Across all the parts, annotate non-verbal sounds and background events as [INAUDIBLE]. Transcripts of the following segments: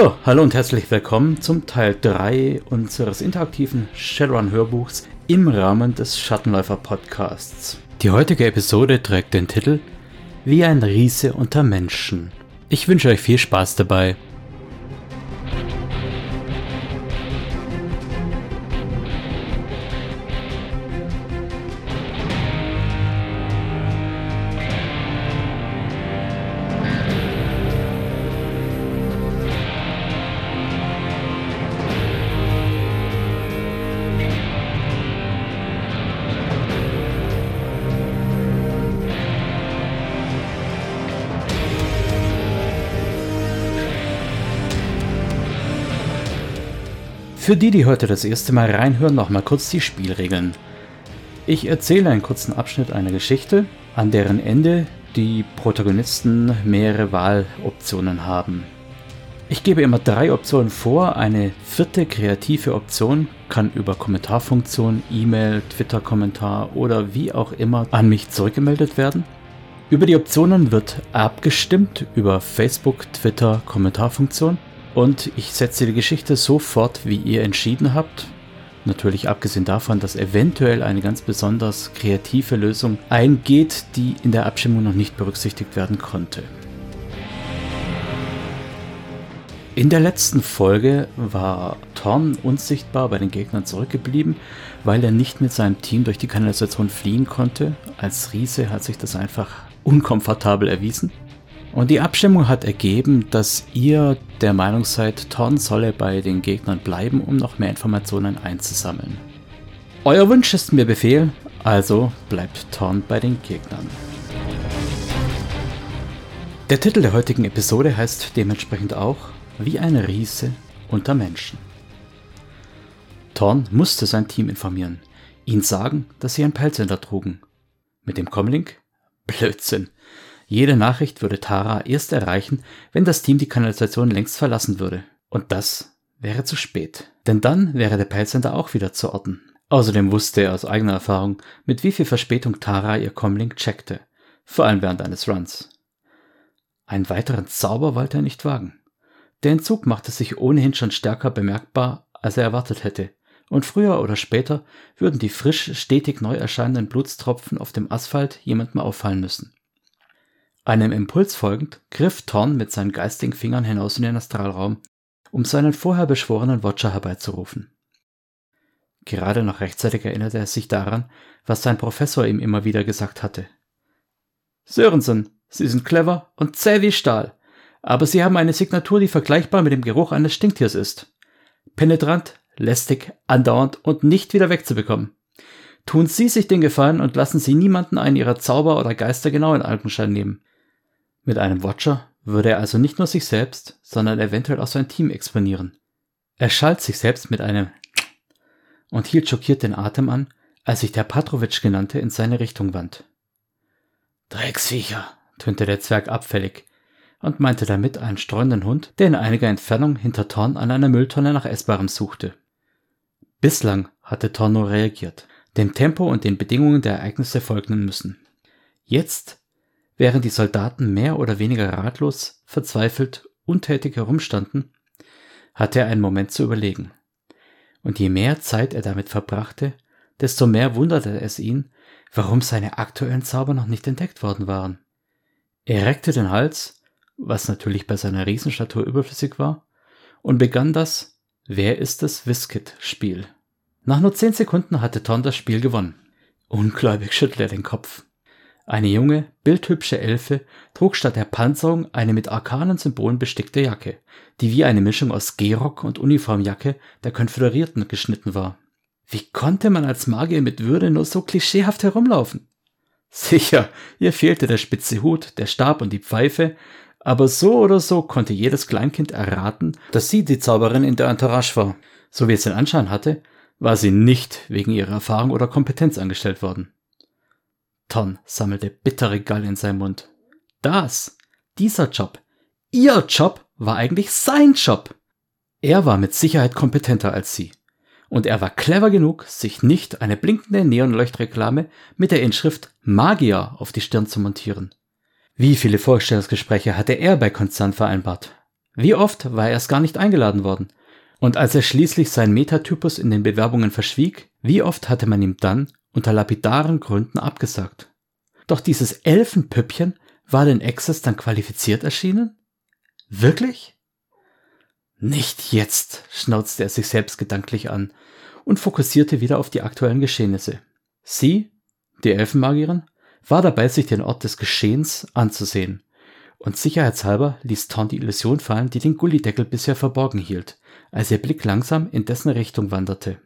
So, hallo und herzlich willkommen zum Teil 3 unseres interaktiven Shadowrun-Hörbuchs im Rahmen des Schattenläufer Podcasts. Die heutige Episode trägt den Titel Wie ein Riese unter Menschen. Ich wünsche euch viel Spaß dabei. Für die, die heute das erste Mal reinhören, nochmal kurz die Spielregeln. Ich erzähle einen kurzen Abschnitt einer Geschichte, an deren Ende die Protagonisten mehrere Wahloptionen haben. Ich gebe immer drei Optionen vor. Eine vierte kreative Option kann über Kommentarfunktion, E-Mail, Twitter-Kommentar oder wie auch immer an mich zurückgemeldet werden. Über die Optionen wird abgestimmt über Facebook, Twitter, Kommentarfunktion. Und ich setze die Geschichte so fort, wie ihr entschieden habt. Natürlich abgesehen davon, dass eventuell eine ganz besonders kreative Lösung eingeht, die in der Abstimmung noch nicht berücksichtigt werden konnte. In der letzten Folge war Thorn unsichtbar bei den Gegnern zurückgeblieben, weil er nicht mit seinem Team durch die Kanalisation fliehen konnte. Als Riese hat sich das einfach unkomfortabel erwiesen. Und die Abstimmung hat ergeben, dass ihr der Meinung seid, Thorn solle bei den Gegnern bleiben, um noch mehr Informationen einzusammeln. Euer Wunsch ist mir Befehl, also bleibt Thorn bei den Gegnern. Der Titel der heutigen Episode heißt dementsprechend auch Wie ein Riese unter Menschen. Thorn musste sein Team informieren, ihnen sagen, dass sie ein Pelzender trugen. Mit dem Comlink? Blödsinn. Jede Nachricht würde Tara erst erreichen, wenn das Team die Kanalisation längst verlassen würde. Und das wäre zu spät. Denn dann wäre der Peilsender auch wieder zu orten. Außerdem wusste er aus eigener Erfahrung, mit wie viel Verspätung Tara ihr Comlink checkte. Vor allem während eines Runs. Einen weiteren Zauber wollte er nicht wagen. Der Entzug machte sich ohnehin schon stärker bemerkbar, als er erwartet hätte. Und früher oder später würden die frisch stetig neu erscheinenden Blutstropfen auf dem Asphalt jemandem auffallen müssen. Einem Impuls folgend griff Thorn mit seinen geistigen Fingern hinaus in den Astralraum, um seinen vorher beschworenen Watcher herbeizurufen. Gerade noch rechtzeitig erinnerte er sich daran, was sein Professor ihm immer wieder gesagt hatte. Sörensen, Sie sind clever und zäh wie Stahl, aber Sie haben eine Signatur, die vergleichbar mit dem Geruch eines Stinktiers ist. Penetrant, lästig, andauernd und nicht wieder wegzubekommen. Tun Sie sich den Gefallen und lassen Sie niemanden einen Ihrer Zauber oder Geister genau in Alpenschein nehmen. Mit einem Watcher würde er also nicht nur sich selbst, sondern eventuell auch sein Team exponieren. Er schalt sich selbst mit einem [TSK] und hielt schockiert den Atem an, als sich der Patrovic genannte in seine Richtung wand. Drecksviecher, tönte der Zwerg abfällig und meinte damit einen streunenden Hund, der in einiger Entfernung hinter Thorn an einer Mülltonne nach Essbarem suchte. Bislang hatte Thorn nur reagiert, dem Tempo und den Bedingungen der Ereignisse folgen müssen. Jetzt Während die Soldaten mehr oder weniger ratlos, verzweifelt, untätig herumstanden, hatte er einen Moment zu überlegen. Und je mehr Zeit er damit verbrachte, desto mehr wunderte es ihn, warum seine aktuellen Zauber noch nicht entdeckt worden waren. Er reckte den Hals, was natürlich bei seiner Riesenstatur überflüssig war, und begann das Wer ist das Wiskit-Spiel. Nach nur zehn Sekunden hatte Ton das Spiel gewonnen. Ungläubig schüttelte er den Kopf. Eine junge, bildhübsche Elfe trug statt der Panzerung eine mit arkanen Symbolen bestickte Jacke, die wie eine Mischung aus Gehrock und Uniformjacke der Konföderierten geschnitten war. Wie konnte man als Magier mit Würde nur so klischeehaft herumlaufen? Sicher, ihr fehlte der spitze Hut, der Stab und die Pfeife, aber so oder so konnte jedes Kleinkind erraten, dass sie die Zauberin in der Entourage war. So wie es den Anschein hatte, war sie nicht wegen ihrer Erfahrung oder Kompetenz angestellt worden. Ton sammelte bittere Galle in seinem Mund. Das, dieser Job, ihr Job war eigentlich sein Job. Er war mit Sicherheit kompetenter als sie. Und er war clever genug, sich nicht eine blinkende Neonleuchtreklame mit der Inschrift Magier auf die Stirn zu montieren. Wie viele Vorstellungsgespräche hatte er bei Konzern vereinbart? Wie oft war er erst gar nicht eingeladen worden? Und als er schließlich seinen Metatypus in den Bewerbungen verschwieg, wie oft hatte man ihm dann unter lapidaren Gründen abgesagt? Doch dieses Elfenpüppchen war den Access dann qualifiziert erschienen? Wirklich? Nicht jetzt, schnauzte er sich selbst gedanklich an und fokussierte wieder auf die aktuellen Geschehnisse. Sie, die Elfenmagierin, war dabei, sich den Ort des Geschehens anzusehen. Und sicherheitshalber ließ Thorn die Illusion fallen, die den Gullideckel bisher verborgen hielt, als ihr Blick langsam in dessen Richtung wanderte.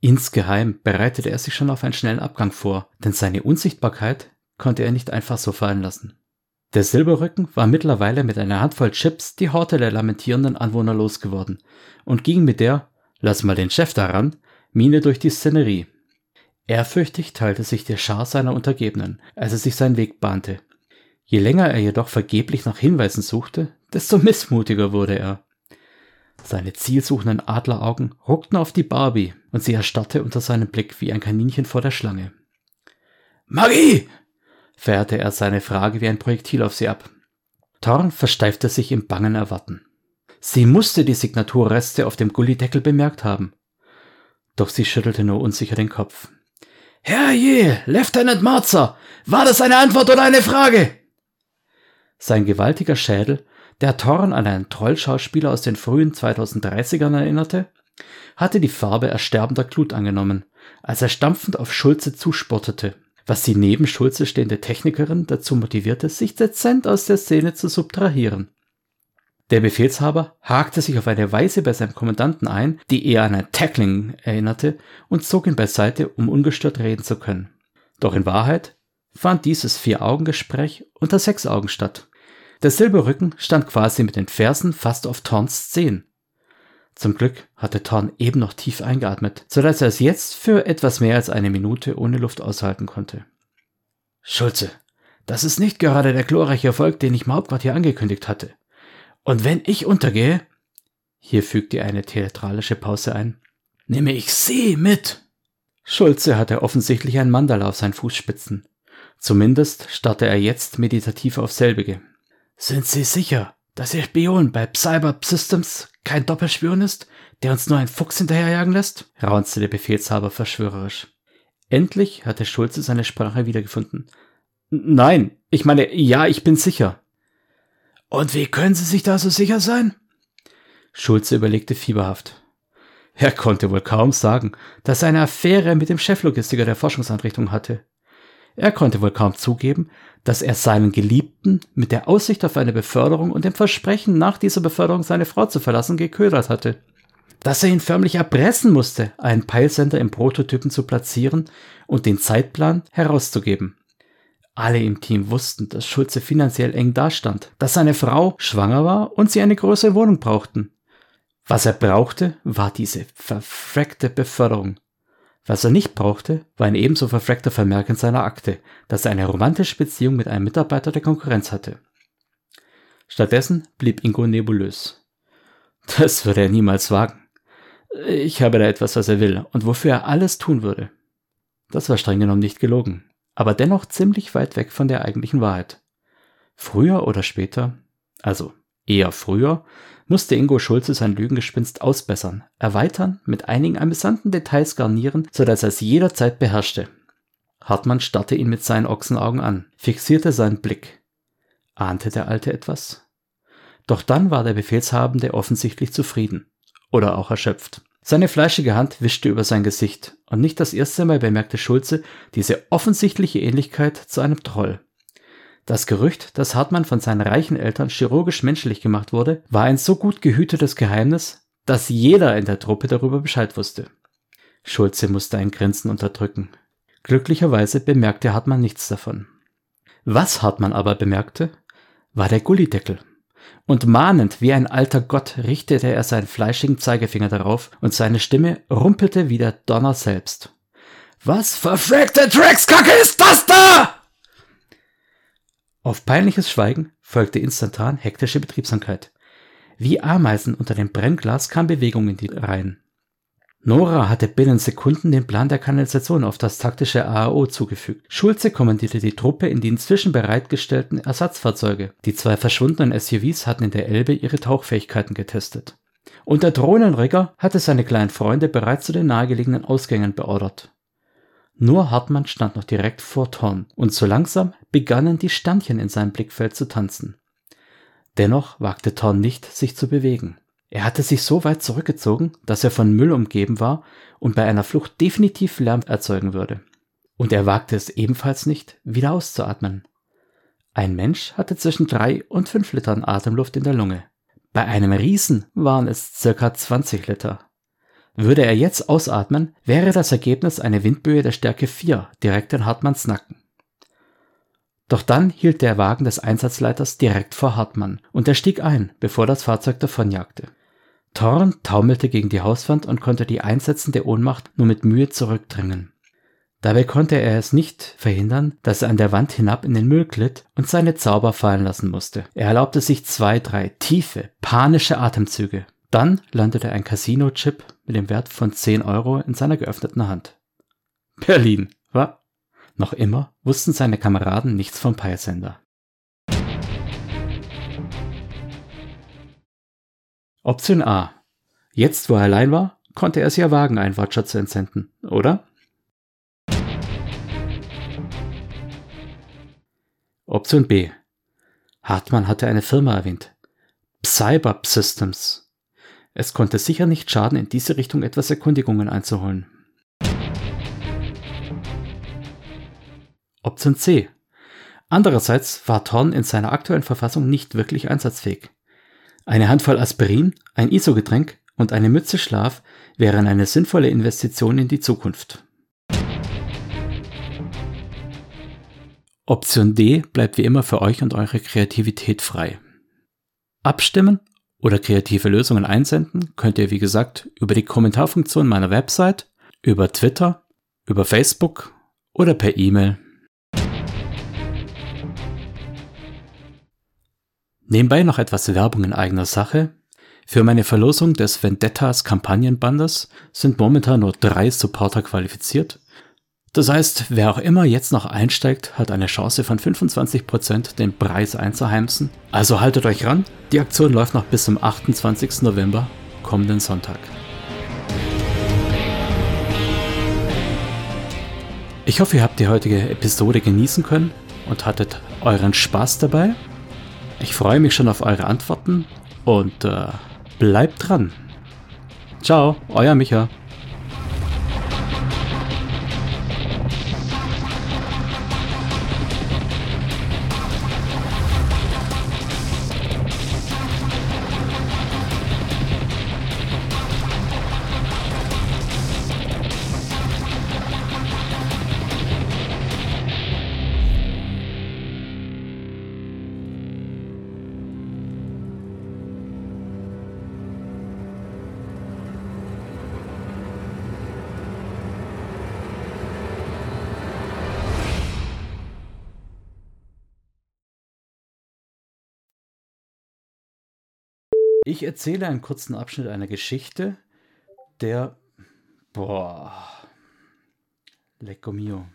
Insgeheim bereitete er sich schon auf einen schnellen Abgang vor, denn seine Unsichtbarkeit konnte er nicht einfach so fallen lassen. Der Silberrücken war mittlerweile mit einer Handvoll Chips die Horte der lamentierenden Anwohner losgeworden und ging mit der, lass mal den Chef daran, Mine durch die Szenerie. Ehrfürchtig teilte sich der Schar seiner Untergebenen, als er sich seinen Weg bahnte. Je länger er jedoch vergeblich nach Hinweisen suchte, desto missmutiger wurde er. Seine zielsuchenden Adleraugen ruckten auf die Barbie und sie erstarrte unter seinem Blick wie ein Kaninchen vor der Schlange. Magie! fährte er seine Frage wie ein Projektil auf sie ab. Thorn versteifte sich im bangen Erwarten. Sie musste die Signaturreste auf dem Gullideckel bemerkt haben. Doch sie schüttelte nur unsicher den Kopf. Herrje, Lieutenant Marzer, war das eine Antwort oder eine Frage? Sein gewaltiger Schädel, der Thorn an einen Trollschauspieler aus den frühen 2030ern erinnerte, hatte die Farbe ersterbender Glut angenommen, als er stampfend auf Schulze zusportete was die neben Schulze stehende Technikerin dazu motivierte, sich dezent aus der Szene zu subtrahieren. Der Befehlshaber hakte sich auf eine Weise bei seinem Kommandanten ein, die eher an ein Tackling erinnerte, und zog ihn beiseite, um ungestört reden zu können. Doch in Wahrheit fand dieses Vier-Augen-Gespräch unter sechs Augen statt. Der Silberrücken stand quasi mit den Fersen fast auf Torns Zehen. Zum Glück hatte Thorn eben noch tief eingeatmet, sodass er es jetzt für etwas mehr als eine Minute ohne Luft aushalten konnte. Schulze, das ist nicht gerade der glorreiche Erfolg, den ich im Hauptquartier angekündigt hatte. Und wenn ich untergehe, hier fügte er eine theatralische Pause ein, nehme ich Sie mit. Schulze hatte offensichtlich ein Mandala auf seinen Fußspitzen. Zumindest starrte er jetzt meditativ auf selbige. Sind Sie sicher, dass Ihr Spion bei Cyber Systems kein Doppelspion ist, der uns nur einen Fuchs hinterherjagen lässt? raunzte der Befehlshaber verschwörerisch. Endlich hatte Schulze seine Sprache wiedergefunden. Nein, ich meine, ja, ich bin sicher. Und wie können Sie sich da so sicher sein? Schulze überlegte fieberhaft. Er konnte wohl kaum sagen, dass er eine Affäre mit dem Cheflogistiker der Forschungsanrichtung hatte. Er konnte wohl kaum zugeben, dass er seinen Geliebten mit der Aussicht auf eine Beförderung und dem Versprechen, nach dieser Beförderung seine Frau zu verlassen, geködert hatte. Dass er ihn förmlich erpressen musste, einen Peilsender im Prototypen zu platzieren und den Zeitplan herauszugeben. Alle im Team wussten, dass Schulze finanziell eng dastand, dass seine Frau schwanger war und sie eine größere Wohnung brauchten. Was er brauchte, war diese verfreckte Beförderung. Was er nicht brauchte, war ein ebenso verfreckter Vermerk in seiner Akte, dass er eine romantische Beziehung mit einem Mitarbeiter der Konkurrenz hatte. Stattdessen blieb Ingo nebulös. Das würde er niemals wagen. Ich habe da etwas, was er will und wofür er alles tun würde. Das war streng genommen nicht gelogen, aber dennoch ziemlich weit weg von der eigentlichen Wahrheit. Früher oder später, also eher früher, musste Ingo Schulze sein Lügengespinst ausbessern, erweitern, mit einigen amüsanten Details garnieren, so dass er es jederzeit beherrschte. Hartmann starrte ihn mit seinen Ochsenaugen an, fixierte seinen Blick. Ahnte der Alte etwas? Doch dann war der Befehlshabende offensichtlich zufrieden. Oder auch erschöpft. Seine fleischige Hand wischte über sein Gesicht, und nicht das erste Mal bemerkte Schulze diese offensichtliche Ähnlichkeit zu einem Troll. Das Gerücht, dass Hartmann von seinen reichen Eltern chirurgisch menschlich gemacht wurde, war ein so gut gehütetes Geheimnis, dass jeder in der Truppe darüber Bescheid wusste. Schulze musste ein Grinsen unterdrücken. Glücklicherweise bemerkte Hartmann nichts davon. Was Hartmann aber bemerkte, war der Gullideckel. Und mahnend wie ein alter Gott richtete er seinen fleischigen Zeigefinger darauf und seine Stimme rumpelte wie der Donner selbst. Was verfreckte Dreckskacke ist das da? Auf peinliches Schweigen folgte instantan hektische Betriebsamkeit. Wie Ameisen unter dem Brennglas kam Bewegung in die Reihen. Nora hatte binnen Sekunden den Plan der Kanalisation auf das taktische AAO zugefügt. Schulze kommandierte die Truppe in die inzwischen bereitgestellten Ersatzfahrzeuge. Die zwei verschwundenen SUVs hatten in der Elbe ihre Tauchfähigkeiten getestet. Und der Drohnenrigger hatte seine kleinen Freunde bereits zu den nahegelegenen Ausgängen beordert. Nur Hartmann stand noch direkt vor Thorn, und so langsam begannen die Sternchen in seinem Blickfeld zu tanzen. Dennoch wagte Thorn nicht, sich zu bewegen. Er hatte sich so weit zurückgezogen, dass er von Müll umgeben war und bei einer Flucht definitiv Lärm erzeugen würde. Und er wagte es ebenfalls nicht, wieder auszuatmen. Ein Mensch hatte zwischen drei und fünf Litern Atemluft in der Lunge. Bei einem Riesen waren es circa 20 Liter. Würde er jetzt ausatmen, wäre das Ergebnis eine Windböe der Stärke 4 direkt in Hartmanns Nacken. Doch dann hielt der Wagen des Einsatzleiters direkt vor Hartmann und er stieg ein, bevor das Fahrzeug davonjagte. Thorn taumelte gegen die Hauswand und konnte die einsetzende Ohnmacht nur mit Mühe zurückdrängen. Dabei konnte er es nicht verhindern, dass er an der Wand hinab in den Müll glitt und seine Zauber fallen lassen musste. Er erlaubte sich zwei, drei tiefe, panische Atemzüge. Dann landete ein Casino-Chip mit dem Wert von 10 Euro in seiner geöffneten Hand. Berlin, wa? Noch immer wussten seine Kameraden nichts vom Peilsender. Option A. Jetzt, wo er allein war, konnte er es ja wagen, einen Watcher zu entsenden, oder? Option B. Hartmann hatte eine Firma erwähnt. Cyberp Systems. Es konnte sicher nicht schaden, in diese Richtung etwas Erkundigungen einzuholen. Option C. Andererseits war Thorn in seiner aktuellen Verfassung nicht wirklich einsatzfähig. Eine Handvoll Aspirin, ein ISO-Getränk und eine Mütze Schlaf wären eine sinnvolle Investition in die Zukunft. Option D bleibt wie immer für euch und eure Kreativität frei. Abstimmen oder kreative Lösungen einsenden könnt ihr wie gesagt über die Kommentarfunktion meiner Website, über Twitter, über Facebook oder per E-Mail. Nebenbei noch etwas Werbung in eigener Sache. Für meine Verlosung des Vendettas Kampagnenbandes sind momentan nur drei Supporter qualifiziert. Das heißt, wer auch immer jetzt noch einsteigt, hat eine Chance von 25% den Preis einzuheimsen. Also haltet euch ran, die Aktion läuft noch bis zum 28. November, kommenden Sonntag. Ich hoffe, ihr habt die heutige Episode genießen können und hattet euren Spaß dabei. Ich freue mich schon auf eure Antworten und äh, bleibt dran. Ciao, euer Micha. Ich erzähle einen kurzen Abschnitt einer Geschichte, der. Boah. Lecco mio.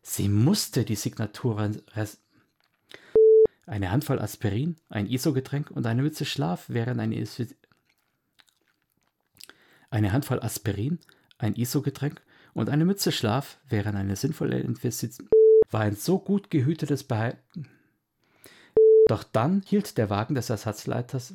Sie musste die Signatur. Eine Handvoll Aspirin, ein ISO-Getränk und eine Mütze Schlaf wären eine. Eine Handvoll Aspirin, ein ISO-Getränk und eine Mütze Schlaf wären eine sinnvolle Investition. War ein so gut gehütetes Behalten. Doch dann hielt der Wagen des Ersatzleiters.